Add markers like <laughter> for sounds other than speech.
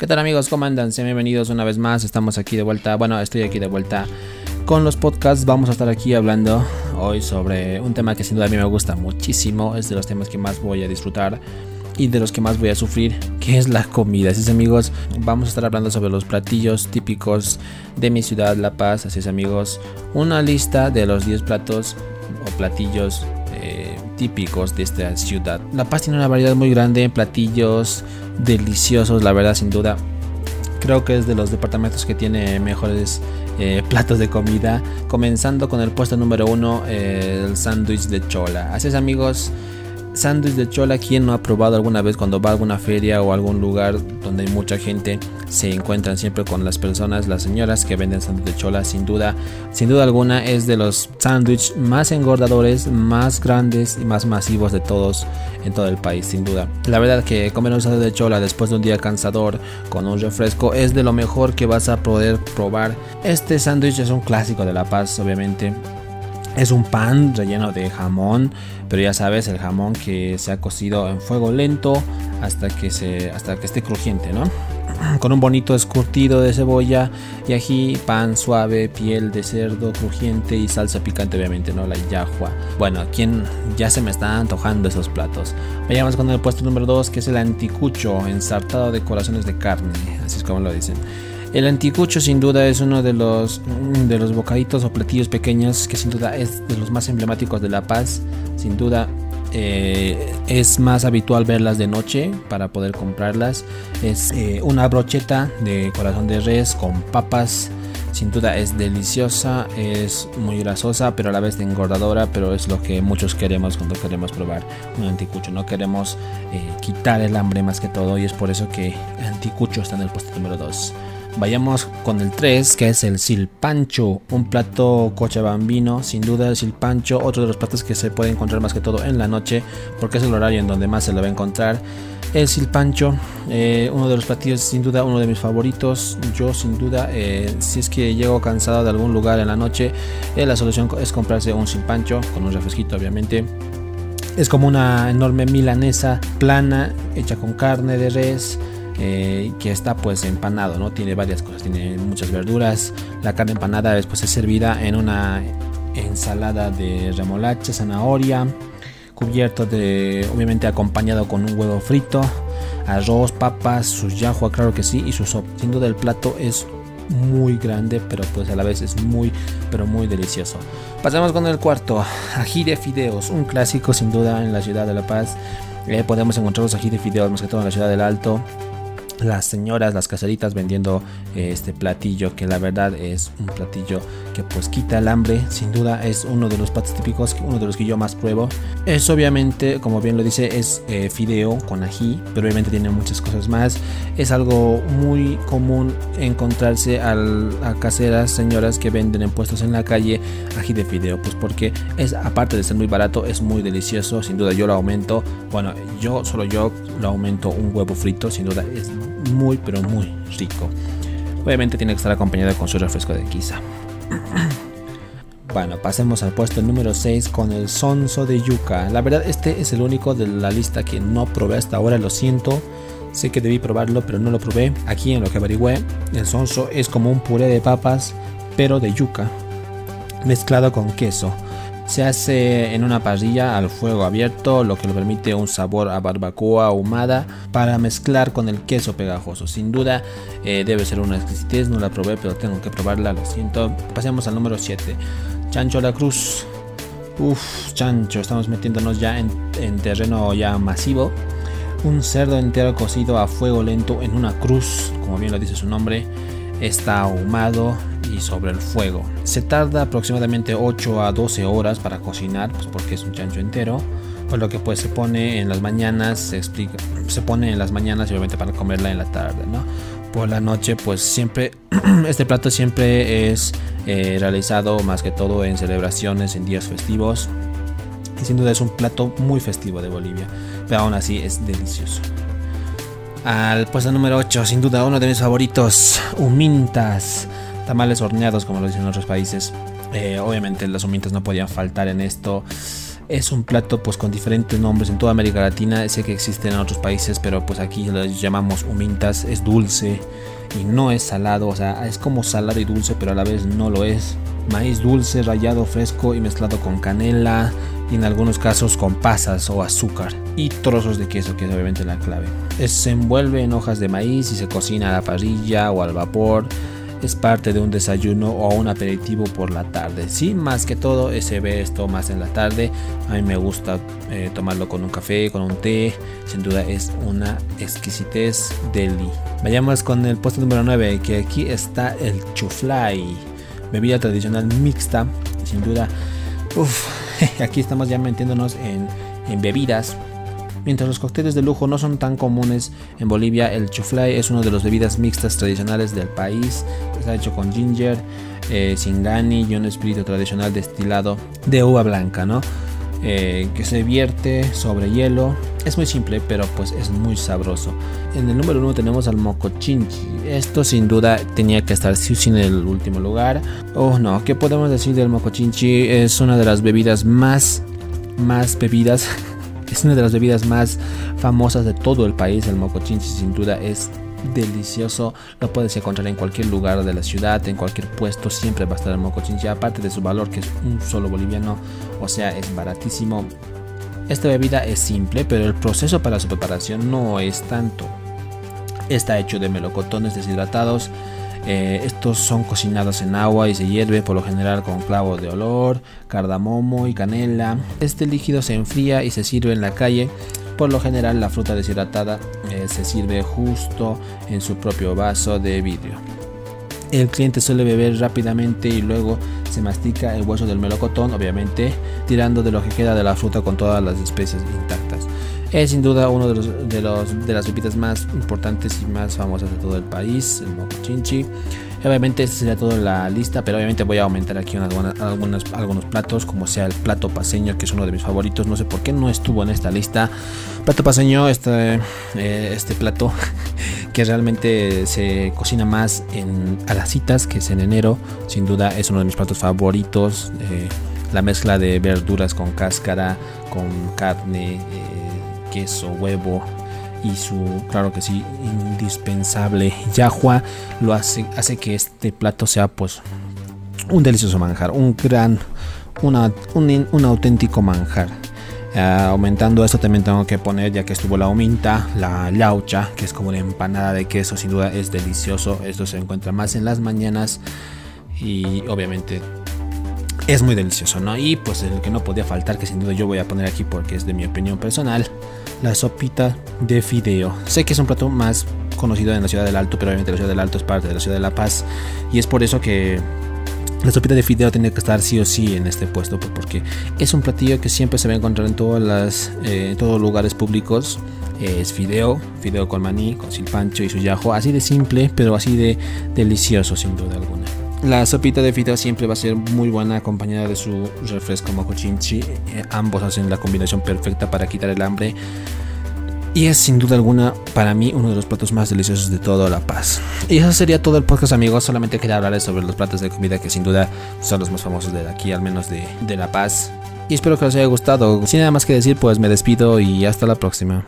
¿Qué tal amigos? ¿Cómo andan? Sean bienvenidos una vez más. Estamos aquí de vuelta. Bueno, estoy aquí de vuelta con los podcasts. Vamos a estar aquí hablando hoy sobre un tema que sin duda a mí me gusta muchísimo. Es de los temas que más voy a disfrutar y de los que más voy a sufrir, que es la comida. Así es amigos, vamos a estar hablando sobre los platillos típicos de mi ciudad, La Paz. Así es amigos, una lista de los 10 platos o platillos eh, típicos de esta ciudad. La Paz tiene una variedad muy grande en platillos deliciosos, la verdad, sin duda. Creo que es de los departamentos que tiene mejores eh, platos de comida. Comenzando con el puesto número uno, el sándwich de chola. Así es, amigos. Sándwich de chola, ¿quién no ha probado alguna vez cuando va a alguna feria o algún lugar donde hay mucha gente? Se encuentran siempre con las personas, las señoras que venden sándwich de chola, sin duda, sin duda alguna es de los sándwiches más engordadores, más grandes y más masivos de todos en todo el país, sin duda. La verdad que comer un sándwich de chola después de un día cansador con un refresco es de lo mejor que vas a poder probar. Este sándwich es un clásico de La Paz, obviamente. Es un pan relleno de jamón, pero ya sabes, el jamón que se ha cocido en fuego lento hasta que, se, hasta que esté crujiente, ¿no? <clears throat> Con un bonito escurtido de cebolla y ají, pan suave, piel de cerdo crujiente y salsa picante, obviamente, ¿no? La yahua. Bueno, quien ya se me están antojando esos platos. Vayamos con el puesto número 2, que es el anticucho, ensartado de corazones de carne, así es como lo dicen. El anticucho sin duda es uno de los, de los bocaditos o platillos pequeños que sin duda es de los más emblemáticos de La Paz. Sin duda eh, es más habitual verlas de noche para poder comprarlas. Es eh, una brocheta de corazón de res con papas. Sin duda es deliciosa, es muy grasosa, pero a la vez engordadora, pero es lo que muchos queremos cuando queremos probar un anticucho. No queremos eh, quitar el hambre más que todo y es por eso que anticucho está en el puesto número 2. Vayamos con el 3, que es el silpancho, un plato cochabambino, sin duda el silpancho, otro de los platos que se puede encontrar más que todo en la noche, porque es el horario en donde más se lo va a encontrar. El silpancho, eh, uno de los platillos, sin duda uno de mis favoritos. Yo sin duda, eh, si es que llego cansado de algún lugar en la noche, eh, la solución es comprarse un silpancho, con un refresquito obviamente. Es como una enorme milanesa plana, hecha con carne de res eh, que está pues empanado, ¿no? Tiene varias cosas, tiene muchas verduras. La carne empanada después es servida en una ensalada de remolacha, zanahoria, cubierto de, obviamente acompañado con un huevo frito, arroz, papas, su yahua, claro que sí, y su sopa. Sin duda el plato es muy grande, pero pues a la vez es muy, pero muy delicioso. Pasamos con el cuarto, ají de fideos, un clásico sin duda en la ciudad de La Paz. Eh, podemos encontrar los ají de fideos más que todo en la ciudad del Alto las señoras, las caseritas vendiendo este platillo que la verdad es un platillo que pues quita el hambre, sin duda es uno de los platos típicos, uno de los que yo más pruebo. Es obviamente, como bien lo dice, es eh, fideo con ají, pero obviamente tiene muchas cosas más. Es algo muy común encontrarse a caseras, señoras que venden en puestos en la calle ají de fideo, pues porque es aparte de ser muy barato, es muy delicioso, sin duda yo lo aumento, bueno, yo solo yo lo aumento un huevo frito, sin duda es muy pero muy rico. Obviamente tiene que estar acompañado con su refresco de quizá. Bueno, pasemos al puesto número 6 con el sonso de yuca. La verdad, este es el único de la lista que no probé hasta ahora, lo siento. Sé que debí probarlo, pero no lo probé. Aquí en lo que averigüé, el sonso es como un puré de papas, pero de yuca, mezclado con queso. Se hace en una parrilla al fuego abierto, lo que le permite un sabor a barbacoa ahumada para mezclar con el queso pegajoso. Sin duda eh, debe ser una exquisitez, no la probé, pero tengo que probarla, lo siento. Pasemos al número 7. Chancho la Cruz. Uf, chancho, estamos metiéndonos ya en terreno ya masivo. Un cerdo entero cocido a fuego lento en una cruz, como bien lo dice su nombre está ahumado y sobre el fuego. Se tarda aproximadamente 8 a 12 horas para cocinar, pues porque es un chancho entero. Por lo que pues se pone en las mañanas, se explica, se pone en las mañanas y obviamente para comerla en la tarde, ¿no? Por la noche pues siempre, <clears throat> este plato siempre es eh, realizado más que todo en celebraciones, en días festivos. Y sin duda es un plato muy festivo de Bolivia, pero aún así es delicioso. Al puesto número 8, sin duda uno de mis favoritos, humintas, tamales horneados como lo dicen en otros países. Eh, obviamente las humintas no podían faltar en esto. Es un plato pues con diferentes nombres en toda América Latina. Sé que existen en otros países, pero pues aquí lo llamamos humintas. Es dulce y no es salado. O sea, es como salado y dulce, pero a la vez no lo es. Maíz dulce, rallado fresco y mezclado con canela y en algunos casos con pasas o azúcar y trozos de queso, que es obviamente la clave. se envuelve en hojas de maíz y se cocina a la parrilla o al vapor es parte de un desayuno o un aperitivo por la tarde. Sí, más que todo se ve esto más en la tarde. A mí me gusta eh, tomarlo con un café, con un té. Sin duda es una exquisitez deli. Vayamos con el puesto número 9, que aquí está el chuflay, bebida tradicional mixta. Sin duda, <laughs> aquí estamos ya metiéndonos en, en bebidas Mientras los cócteles de lujo no son tan comunes en Bolivia, el chuflay es una de las bebidas mixtas tradicionales del país. Está hecho con ginger, eh, y un espíritu tradicional destilado de uva blanca, ¿no? Eh, que se vierte sobre hielo. Es muy simple, pero pues es muy sabroso. En el número uno tenemos al mocochinchi. Esto sin duda tenía que estar sí en el último lugar. Oh no, ¿qué podemos decir del mocochinchi? Es una de las bebidas más, más bebidas <laughs> es una de las bebidas más famosas de todo el país. El mocochinchi sin duda es delicioso. Lo puedes encontrar en cualquier lugar de la ciudad, en cualquier puesto. Siempre va a estar el mocochinchi. Aparte de su valor que es un solo boliviano. O sea, es baratísimo. Esta bebida es simple, pero el proceso para su preparación no es tanto. Está hecho de melocotones deshidratados eh, estos son cocinados en agua y se hierve por lo general con clavos de olor, cardamomo y canela. Este líquido se enfría y se sirve en la calle. Por lo general la fruta deshidratada eh, se sirve justo en su propio vaso de vidrio. El cliente suele beber rápidamente y luego se mastica el hueso del melocotón, obviamente tirando de lo que queda de la fruta con todas las especies intactas. Es sin duda uno de, los, de, los, de las bebidas más importantes y más famosas de todo el país, el mocochinchi. Obviamente este sería toda la lista, pero obviamente voy a aumentar aquí algunos, algunos platos, como sea el plato paseño, que es uno de mis favoritos. No sé por qué no estuvo en esta lista. Plato paseño, este, eh, este plato <laughs> que realmente se cocina más en, a las citas, que es en enero. Sin duda es uno de mis platos favoritos. Eh, la mezcla de verduras con cáscara, con carne. Eh, queso, huevo y su, claro que sí, indispensable yahua lo hace, hace que este plato sea pues un delicioso manjar, un gran, una, un, auténtico manjar. Ah, aumentando esto también tengo que poner, ya que estuvo la huminta, la laucha, que es como una empanada de queso, sin duda es delicioso. Esto se encuentra más en las mañanas y obviamente es muy delicioso, ¿no? Y pues el que no podía faltar, que sin duda yo voy a poner aquí porque es de mi opinión personal, la sopita de fideo. Sé que es un plato más conocido en la ciudad del Alto, pero obviamente la ciudad del Alto es parte de la ciudad de La Paz. Y es por eso que la sopita de fideo tiene que estar sí o sí en este puesto, pues, porque es un platillo que siempre se va a encontrar en, eh, todos los lugares públicos. Es fideo, fideo con maní, con silpancho y su yajo, así de simple, pero así de delicioso sin duda alguna. La sopita de fideo siempre va a ser muy buena acompañada de su refresco mocochinchi. Eh, ambos hacen la combinación perfecta para quitar el hambre. Y es sin duda alguna para mí uno de los platos más deliciosos de toda La Paz. Y eso sería todo el podcast amigos. Solamente quería hablarles sobre los platos de comida que sin duda son los más famosos de aquí, al menos de, de La Paz. Y espero que les haya gustado. Sin nada más que decir, pues me despido y hasta la próxima.